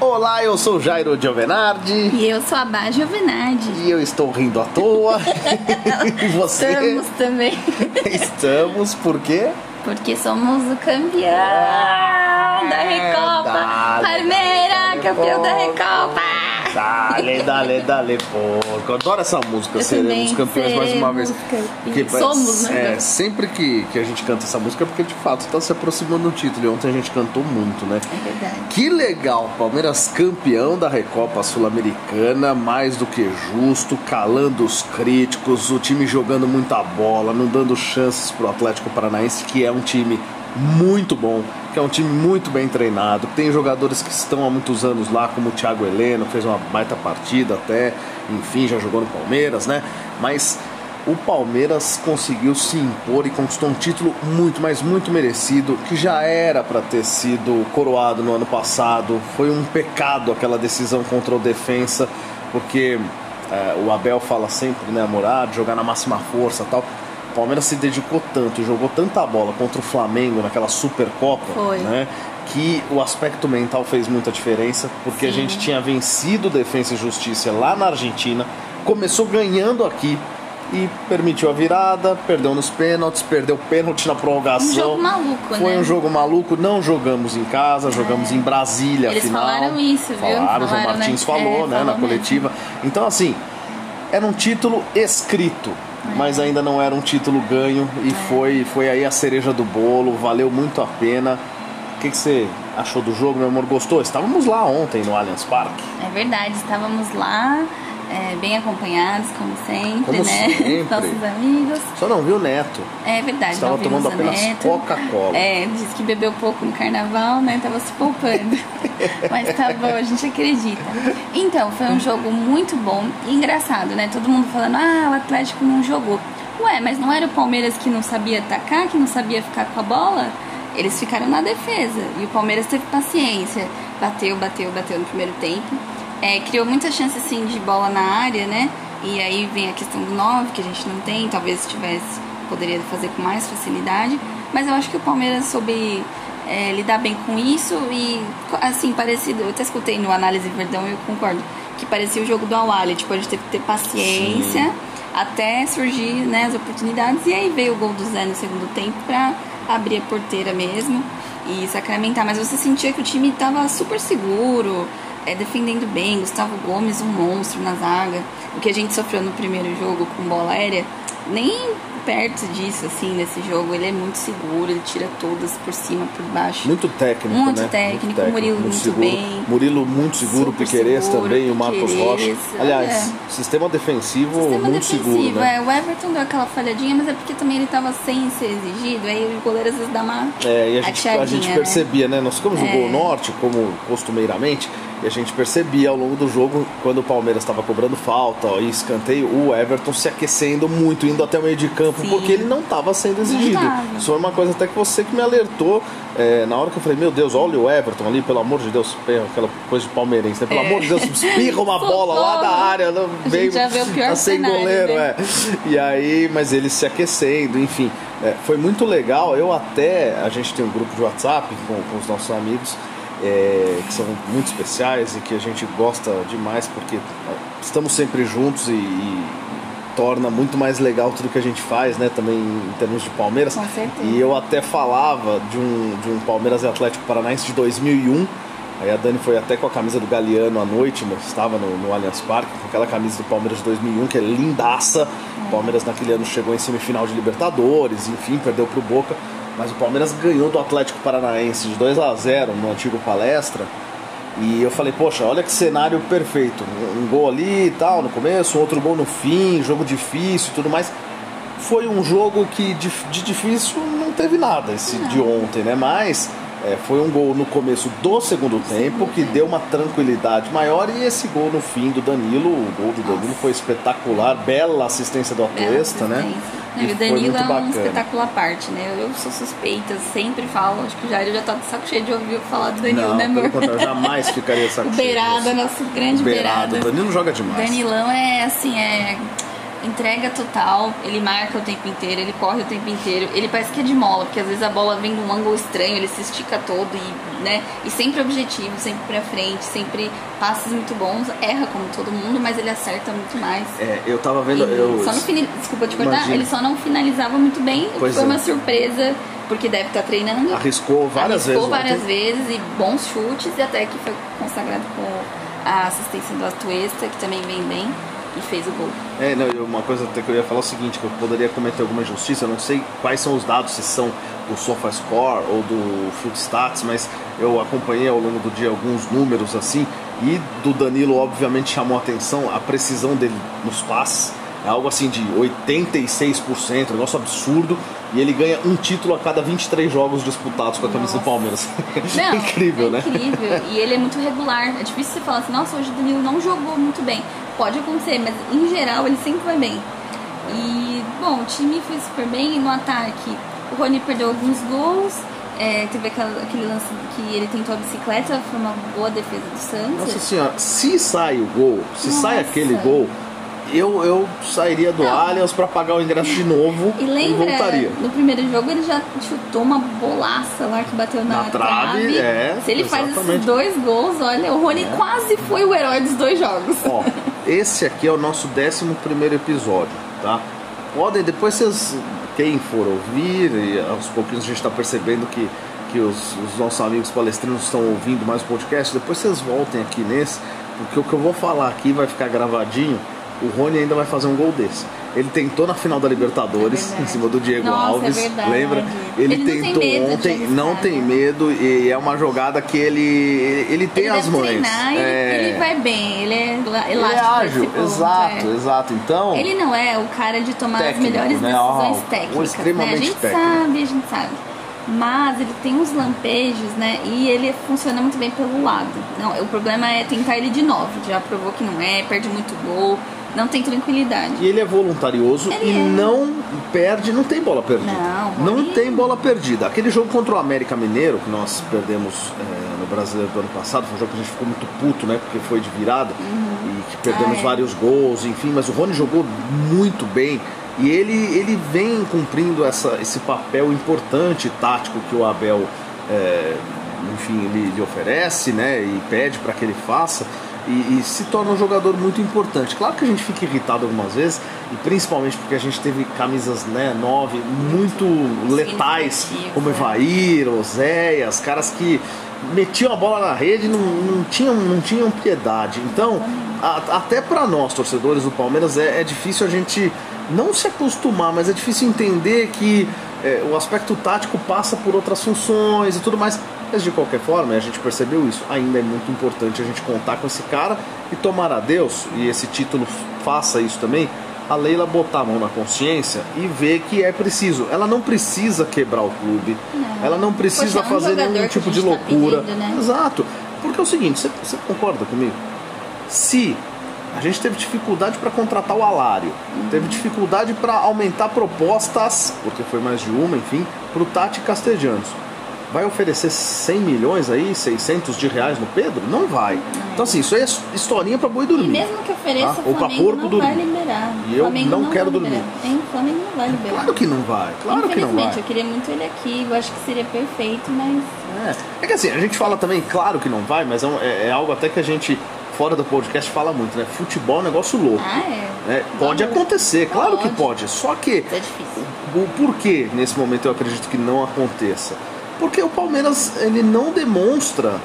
Olá, eu sou Jairo Giovenardi. E eu sou a Bá Giovenardi. E eu estou rindo à toa. e você? Estamos também. Estamos, por quê? Porque somos o campeão da Recopa. Dale, Palmeira, dale, campeão da. Recopa. Dale, dale, dale, porco. Adoro essa música, Eu seremos também, campeões mais uma vez. seremos Porque. Somos, né? É, sempre que, que a gente canta essa música é porque de fato está se aproximando do título. E ontem a gente cantou muito, né? É verdade. Que legal, Palmeiras campeão da Recopa Sul-Americana, mais do que justo, calando os críticos, o time jogando muita bola, não dando chances pro Atlético Paranaense, que é um time muito bom, que é um time muito bem treinado, tem jogadores que estão há muitos anos lá, como o Thiago Heleno, fez uma baita partida até, enfim, já jogou no Palmeiras, né? Mas o Palmeiras conseguiu se impor e conquistou um título muito, mas muito merecido, que já era para ter sido coroado no ano passado. Foi um pecado aquela decisão contra o Defensa, porque é, o Abel fala sempre, né, Morado, jogar na máxima força tal. O Palmeiras se dedicou tanto e jogou tanta bola contra o Flamengo naquela Supercopa, Foi. né? Que o aspecto mental fez muita diferença, porque a Sim. gente tinha vencido Defensa e Justiça lá na Argentina, começou ganhando aqui e permitiu a virada, perdeu nos pênaltis, perdeu pênalti na prorrogação. Um jogo maluco, Foi né? É. um jogo maluco, não jogamos em casa, jogamos em Brasília, Eles afinal. falaram isso, viu? Falaram, o João Falaram, Martins né? falou, É, né, na falou coletiva. Então, assim, era um título escrito, É. mas ainda não era um título ganho e foi, foi aí a cereja do bolo, valeu muito a pena. O que, que você achou do jogo, meu amor? Gostou? Estávamos lá ontem no Allianz Parque. É verdade, estávamos lá, é, bem acompanhados, como sempre, Como né? sempre. Nossos amigos. Só não viu o Neto. É verdade, Estava tomando apenas. Coca-Cola. É, disse que bebeu pouco no carnaval, né? Tava se poupando. Mas tá bom, a gente acredita. Então, foi um jogo muito bom e engraçado, né? Todo mundo falando, ah, o Atlético não jogou. Ué, mas não era o Palmeiras que não sabia atacar, que não sabia ficar com a bola? Eles ficaram na defesa. E o Palmeiras teve paciência. Bateu, bateu, bateu no primeiro tempo. É, criou muita chance, assim, de bola na área, né? E aí vem a questão do 9, que a gente não tem. Talvez se tivesse, poderia fazer com mais facilidade. Mas eu acho que o Palmeiras soube é, lidar bem com isso e, assim, parecido. Eu até escutei no Análise Verdão e eu concordo. Que parecia o jogo do Awali. Tipo, a gente teve que ter paciência até surgir né, as oportunidades. E aí veio o gol do Zé no segundo tempo pra abrir a porteira mesmo e sacramentar. Mas você sentia que o time tava super seguro, é, defendendo bem. Gustavo Gomes, um monstro na zaga. O que a gente sofreu no primeiro jogo com bola aérea, nem perto disso, assim, nesse jogo. Ele é muito seguro, ele tira todas por cima, por baixo. Muito técnico, Muito né? técnico, Murilo muito seguro. bem. Murilo muito seguro, Super Piquerez seguro, também, o Marcos Rocha. Aliás, é. sistema defensivo Sistema muito defensivo, seguro, né? é. O Everton deu aquela falhadinha, mas é porque também ele tava sem ser exigido. Aí o goleiro às vezes dá uma É, e a gente, a gente né? percebia, né? Nós ficamos no É. Gol Norte, como costumeiramente, e a gente percebia ao longo do jogo, quando o Palmeiras estava cobrando falta ó, e escanteio, o Everton se aquecendo muito, indo até o meio de campo, Sim. porque ele não estava sendo exigido. Isso foi uma coisa até que você que me alertou é, na hora que eu falei, meu Deus, olha o Everton ali, pelo amor de Deus, aquela coisa de palmeirense, né? Pelo É. amor de Deus, espirra uma bola lá da área, não, gente já vê o pior tá sem cenário, goleiro, né? é. E aí, mas ele se aquecendo, enfim. É, foi muito legal. Eu até. A gente tem um grupo de WhatsApp com, com os nossos amigos. É, que são muito especiais e que a gente gosta demais porque é, estamos sempre juntos e, e torna muito mais legal tudo que a gente faz, né? Também em termos de Palmeiras. Com certeza. E eu até falava de um, de um Palmeiras e Atlético Paranaense de 2001. Aí a Dani foi até com a camisa do Galeano à noite, né? estava no, no Allianz Parque, com aquela camisa do Palmeiras de 2001, que é lindaça. O Palmeiras naquele ano chegou em semifinal de Libertadores, enfim, perdeu pro Boca. Mas o Palmeiras ganhou do Atlético Paranaense de 2 a 0 no antigo palestra. E eu falei, poxa, olha que cenário perfeito. Um, gol ali e tal no começo, outro gol no fim, jogo difícil e tudo mais. Foi um jogo que de, de difícil não teve nada esse de ontem, né? Mas é, foi um gol no começo do segundo tempo que deu uma tranquilidade maior e esse gol no fim do Danilo, o gol do Danilo foi espetacular, bela assistência do Atuesta, né? Não, E o Danilo é um bacana. espetáculo à parte, né? Eu sou suspeita, sempre falo. Acho que o Jair já tá de saco cheio de ouvir falar do Danilo, Não, né, amor? contrário, jamais ficaria de saco cheio Beirada, nosso grande Beirado. Beirada. O Danilo joga demais. Danilão é assim, é. Entrega total, ele marca o tempo inteiro, ele corre o tempo inteiro, ele parece que é de mola, porque às vezes a bola vem de um ângulo estranho, ele se estica todo e, né, e sempre objetivo, sempre pra frente, sempre passes muito bons, erra como todo mundo, mas ele acerta muito mais. É, eu tava vendo. Eu... Só no fini... Desculpa te cortar, Imagina. ele só não finalizava muito bem, pois foi é. uma surpresa, porque deve estar tá treinando. Arriscou várias Arriscou vezes. várias vezes e bons chutes, e até que foi consagrado com a assistência do Atuesta, que também vem bem e fez o gol. É, não, uma coisa que eu ia falar é o seguinte, que eu poderia cometer alguma injustiça, eu não sei quais são os dados, se são do SofaScore ou do Footstats, mas eu acompanhei ao longo do dia alguns números assim, e do Danilo obviamente chamou a atenção a precisão dele nos passes, é algo assim de 86%, um negócio absurdo, e ele ganha um título a cada 23 jogos disputados com a camisa do Palmeiras. Não, incrível, é né? Incrível, e ele é muito regular, é difícil você falar assim, nossa, hoje o Danilo não jogou muito bem pode acontecer, mas em geral ele sempre vai bem. E, bom, o time foi super bem no ataque. O Rony perdeu alguns gols, é, teve aquela, aquele lance que ele tentou a bicicleta, foi uma boa defesa do Santos. Nossa senhora, se sai o gol, se Nossa. sai aquele gol, eu, eu sairia do Não. Allianz para pagar o ingresso de novo e, lembra, e voltaria. No primeiro jogo ele já chutou uma bolaça lá que bateu na, na trave. trave. É, Se ele exatamente. faz esses dois gols, olha, o Rony é. quase foi o herói dos dois jogos. Ó, esse aqui é o nosso 11 primeiro episódio, tá? Podem, depois vocês, quem for ouvir, e aos pouquinhos a gente está percebendo que, que os, os nossos amigos palestrinos estão ouvindo mais podcast, depois vocês voltem aqui nesse, porque o que eu vou falar aqui vai ficar gravadinho o Rony ainda vai fazer um gol desse. Ele tentou na final da Libertadores, é em cima do Diego Nossa, é Alves. É lembra? Ele, ele tentou tem ontem, não tem medo, e é uma jogada que ele, ele tem ele as mães. É... Ele vai bem, ele é elástico. Ele é ágil, ponto, exato, é. exato. Então. Ele não é o cara de tomar técnico, as melhores né? decisões técnicas. Extremamente né? A gente técnico. sabe, a gente sabe mas ele tem uns lampejos, né? E ele funciona muito bem pelo lado. Não, o problema é tentar ele de novo. Já provou que não é, perde muito gol não tem tranquilidade. E ele é voluntarioso ele e é. não perde, não tem bola perdida. Não, não tem bola perdida. Aquele jogo contra o América Mineiro, que nós perdemos é, no Brasileiro do ano passado, foi um jogo que a gente ficou muito puto, né? Porque foi de virada uhum. e que perdemos ah, é. vários gols, enfim, mas o Rony jogou muito bem. E ele, ele vem cumprindo essa, esse papel importante tático que o Abel, é, enfim, ele, ele oferece, né? E pede para que ele faça e, e, se torna um jogador muito importante. Claro que a gente fica irritado algumas vezes, e principalmente porque a gente teve camisas né, nove muito letais, como Evair, Oséias, caras que metiam a bola na rede e não, não, tinham, não tinham piedade. Então, a, até para nós, torcedores do Palmeiras, é, é difícil a gente não se acostumar, mas é difícil entender que é, o aspecto tático passa por outras funções e tudo mais. Mas de qualquer forma, a gente percebeu isso. Ainda é muito importante a gente contar com esse cara e tomar a Deus, e esse título faça isso também, a Leila botar a mão na consciência e ver que é preciso. Ela não precisa quebrar o clube, não. ela não precisa é um fazer nenhum tipo de loucura. Tá pedindo, né? Exato. Porque é o seguinte, você, você concorda comigo? Se a gente teve dificuldade para contratar o Alário, uhum. teve dificuldade para aumentar propostas, porque foi mais de uma, enfim, para o Tati Castellanos vai oferecer 100 milhões aí, 600 de reais no Pedro? Não vai. Então assim, isso é historinha para boi dormir. E mesmo que ofereça, tá? o Flamengo não dormir. vai liberar. E eu não, não quero dormir. O Flamengo não vai liberar. Claro que não vai, claro que não vai. eu queria muito ele aqui, eu acho que seria perfeito, mas... É, é que assim, a gente fala também, claro que não vai, mas é, é, é algo até que a gente fora do podcast fala muito, né? Futebol é um negócio louco. Ah, é. Né? Pode acontecer, claro que pode. Só que. É difícil. O, o porquê nesse momento eu acredito que não aconteça? Porque o Palmeiras ele não demonstra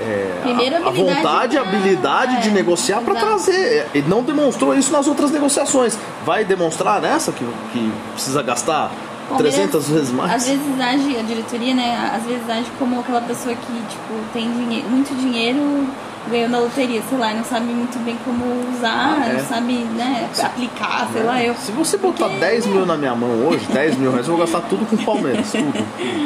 é, a, a, vontade, a habilidade é, de negociar para trazer. Ele não demonstrou isso nas outras negociações. Vai demonstrar nessa que, que precisa gastar Palmeiras, 300 vezes mais? Às vezes age, a diretoria, né? Às vezes age como aquela pessoa que tipo, tem dinheiro, muito dinheiro ganhou na loteria, sei lá, não sabe muito bem como usar, ah, é. não sabe né, aplicar, sei é. lá. Eu, Se você botar porque, 10 mil na minha mão hoje, 10 mil reais, eu vou gastar tudo com Palmeiras, tudo.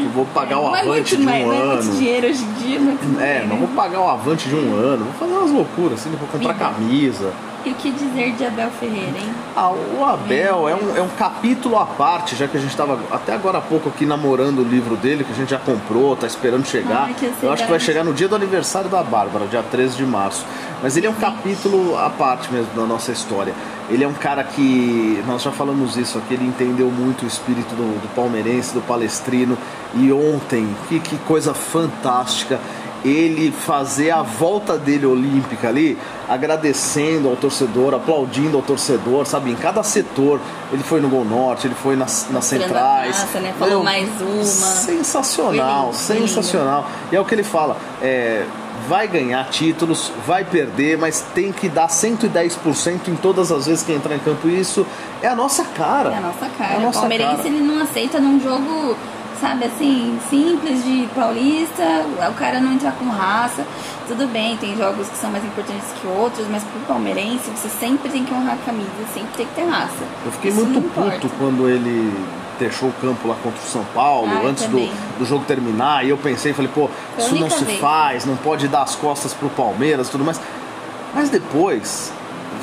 Eu vou pagar o avante de um não ano. É muito dinheiro hoje em dia, muito É, não vou pagar o avante de um ano, vou fazer umas loucuras, assim, vou comprar camisa. E o que dizer de Abel Ferreira, hein? Ah, o Abel é um, é um capítulo à parte, já que a gente estava até agora há pouco aqui namorando o livro dele, que a gente já comprou, tá esperando chegar. Ai, eu acho que vai chegar no dia do aniversário da Bárbara, dia 13 de março. Mas ele é um capítulo à parte mesmo da nossa história. Ele é um cara que, nós já falamos isso aqui, ele entendeu muito o espírito do, do palmeirense, do palestrino. E ontem, que, que coisa fantástica ele fazer a volta dele olímpica ali, agradecendo ao torcedor, aplaudindo ao torcedor, sabe? Em cada setor. Ele foi no Gol Norte, ele foi nas, nas centrais. Massa, né? Falou mais uma. Sensacional, Lindo, sensacional. E é o que ele fala. É, vai ganhar títulos, vai perder, mas tem que dar 110% em todas as vezes que entrar em campo. E isso é a nossa cara. É a nossa cara. É a nossa o palmeirense cara. ele não aceita num jogo, sabe, assim, simples de paulista, o cara não entrar com raça. Tudo bem, tem jogos que são mais importantes que outros, mas pro palmeirense você sempre tem que honrar a camisa, sempre tem que ter raça. Eu fiquei Isso muito puto quando ele deixou o campo lá contra o São Paulo, Ah, antes do, do jogo terminar, e eu pensei, falei, pô, Foi isso não se vez. faz, não pode dar as costas pro Palmeiras tudo mais. Mas depois,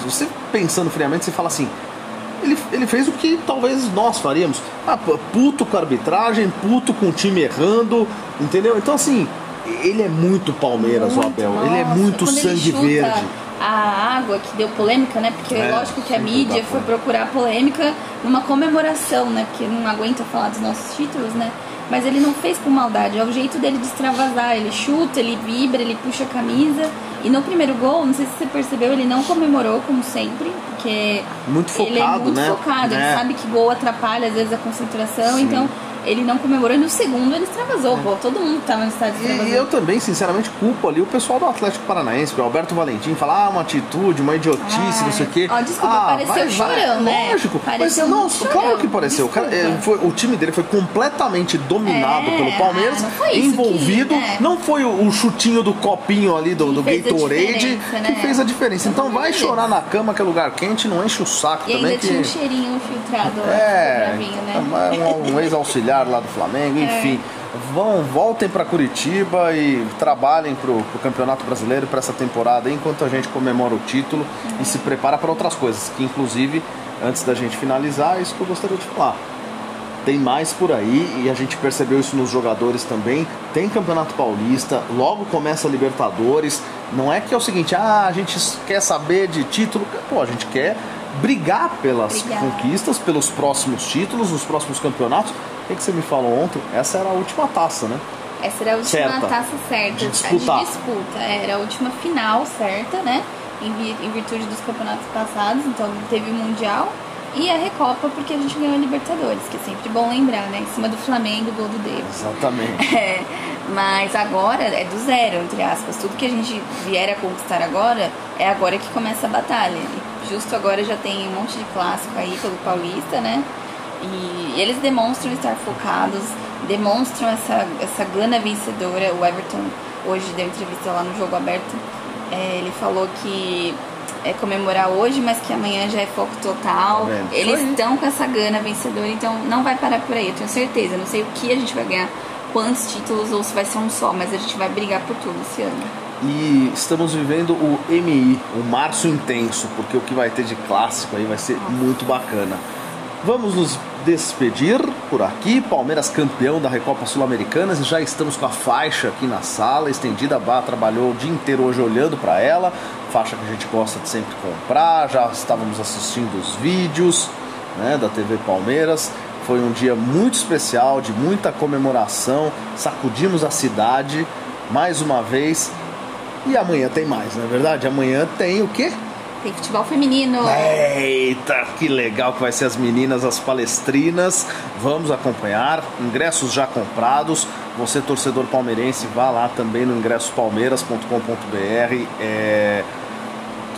você pensando friamente, você fala assim, ele, ele fez o que talvez nós faríamos. Ah, puto com a arbitragem, puto com o time errando, entendeu? Então assim, ele é muito Palmeiras, o Muito, Abel. ele é nossa, muito sangue verde. A água que deu polêmica, né? Porque É, lógico que a mídia foi procurar polêmica numa comemoração, né? Porque não aguenta falar dos nossos títulos, né? Mas ele não fez com maldade, é o jeito dele de extravasar. Ele chuta, ele vibra, ele puxa a camisa. E no primeiro gol, não sei se você percebeu, ele não comemorou como sempre, porque Muito ele é focado, muito né? focado, É. ele sabe que gol atrapalha às vezes a concentração, Sim. então ele não comemorou e no segundo ele extravasou, pô, todo mundo que tava no estádio extravasou. E eu também, sinceramente, culpo ali o pessoal do Atlético Paranaense, o Alberto Valentim fala, ah, uma atitude, uma idiotice, Ai. não sei o quê. Ó, desculpa, ah, pareceu chorão, né? Lógico, Pareceu mas não, muito claro chorão, que pareceu. O cara, é, foi- o time dele foi completamente dominado É, pelo Palmeiras, ah, não foi envolvido. que- é. Não foi o, o chutinho do copinho ali do, do Gatorade diferença, que né? fez a diferença. Então Pelo vai chorar na cama que é lugar quente, não enche o saco E também. ainda que... tinha um cheirinho filtrado É, né? um, um ex-auxiliar lá do Flamengo, enfim. Vão, voltem para Curitiba e trabalhem pro, pro Campeonato Brasileiro para essa temporada enquanto a gente comemora o título e se prepara para outras coisas, que inclusive, antes da gente finalizar, é isso que eu gostaria de falar. Tem mais por aí e a gente percebeu isso nos jogadores também. Tem Campeonato Paulista, logo começa a Libertadores. Não é que é o seguinte, ah, a gente quer saber de título. Pô, a gente quer brigar pelas Brigar. conquistas, pelos próximos títulos, nos próximos campeonatos. O que, que você me falou ontem? Essa era a última taça, né? Essa era a última Certa. taça certa. De disputar. De disputa. Era a última final certa, né? Em, vi- em virtude dos campeonatos passados. Então teve o Mundial e a Recopa, porque a gente ganhou a Libertadores, que é sempre bom lembrar, né? Em cima do Flamengo, gol do Davis. Exatamente. É, mas agora é do zero, entre aspas. Tudo que a gente vier a conquistar agora é agora que começa a batalha. Justo agora já tem um monte de clássico aí pelo Paulista, né? E eles demonstram estar focados, demonstram essa, essa gana vencedora. O Everton hoje deu entrevista lá no jogo aberto. é, ele falou que é comemorar hoje, mas que amanhã já é foco total. Tá? Eles estão com essa gana vencedora, então não vai parar por aí, eu tenho certeza. Não sei o que a gente vai ganhar, quantos títulos ou se vai ser um só, mas a gente vai brigar por tudo esse ano. E estamos vivendo o MI, o Março Intenso, porque o que vai ter de clássico aí vai ser muito bacana. Vamos nos despedir por aqui. Palmeiras campeão da Recopa Sul-Americanas e já estamos com a faixa aqui na sala estendida. A Bá trabalhou o dia inteiro hoje olhando para ela, faixa que a gente gosta de sempre comprar. Já estávamos assistindo os vídeos né, da TV Palmeiras. Foi um dia muito especial, de muita comemoração. Sacudimos a cidade mais uma vez. E amanhã tem mais, não é verdade? Amanhã tem o quê? Tem futebol feminino. Eita, que legal que vai ser as meninas, as palestrinas. Vamos acompanhar. Ingressos já comprados. Você, torcedor palmeirense, vá lá também no ingressospalmeiras.com.br. É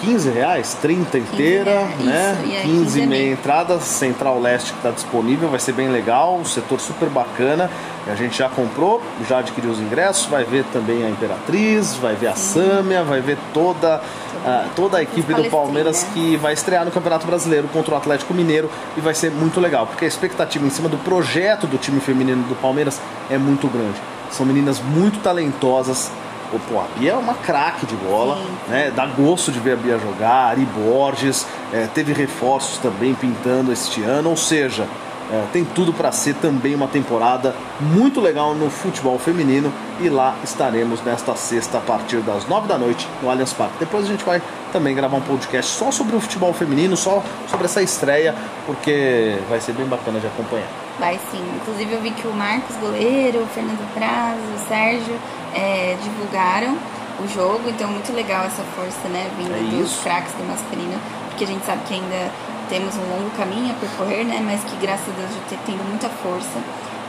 15 reais, 30 inteira, reais, né? isso, é 15 15 é meia meia. entrada, Central Leste que está disponível, vai ser bem legal, um setor super bacana. A gente já comprou, já adquiriu os ingressos, vai ver também a Imperatriz, vai ver a Sâmia, vai ver toda, ah, toda a equipe do. Palmeiras que vai estrear no Campeonato Brasileiro contra o Atlético Mineiro e vai ser muito legal, porque a expectativa em cima do projeto do time feminino do Palmeiras é muito grande. São meninas muito talentosas. Ô, Pô, a Bia é uma craque de bola, Sim. né? Dá gosto de ver a Bia jogar. Ari Borges, é, teve reforços também pintando este ano, ou seja, É, tem tudo para ser também uma temporada muito legal no futebol feminino e lá estaremos nesta sexta a partir das nove da noite no Allianz Parque. Depois a gente vai também gravar um podcast só sobre o futebol feminino, só sobre essa estreia, porque vai ser bem bacana de acompanhar. Vai sim. Inclusive eu vi que o Marcos Goleiro, o Fernando Prazo, o Sérgio é, divulgaram o jogo, então muito legal essa força, né, vindo É dos craques do masculino, porque a gente sabe que ainda temos um longo caminho a percorrer, né, mas que graças a Deus já tem tendo muita força.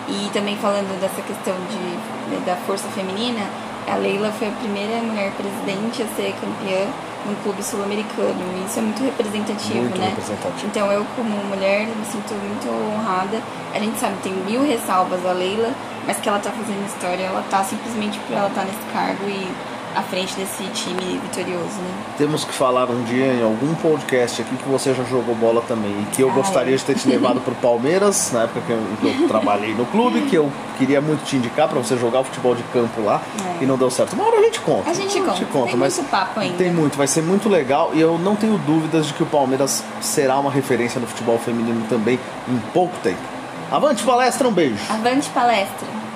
E também falando dessa questão de, da força feminina, a Leila foi a primeira mulher presidente a ser campeã num clube sul-americano, e isso é muito representativo, Muito né? representativo. Então eu, como mulher, me sinto muito honrada. A gente sabe, tem mil ressalvas a Leila, mas que ela tá fazendo história, ela tá simplesmente por ela estar nesse cargo e à frente desse time vitorioso, né? Temos que falar um dia em algum podcast aqui que você já jogou bola também e que eu Ah, gostaria é. de ter te levado pro Palmeiras, na época que eu, que eu trabalhei no clube, que eu queria muito te indicar para você jogar o futebol de campo lá É. e não deu certo. Uma hora a gente conta. A gente uma hora conta, tem mas muito papo ainda. Tem muito, vai ser muito legal e eu não tenho dúvidas de que o Palmeiras será uma referência no futebol feminino também em pouco tempo. Avante palestra, um beijo. Avante palestra!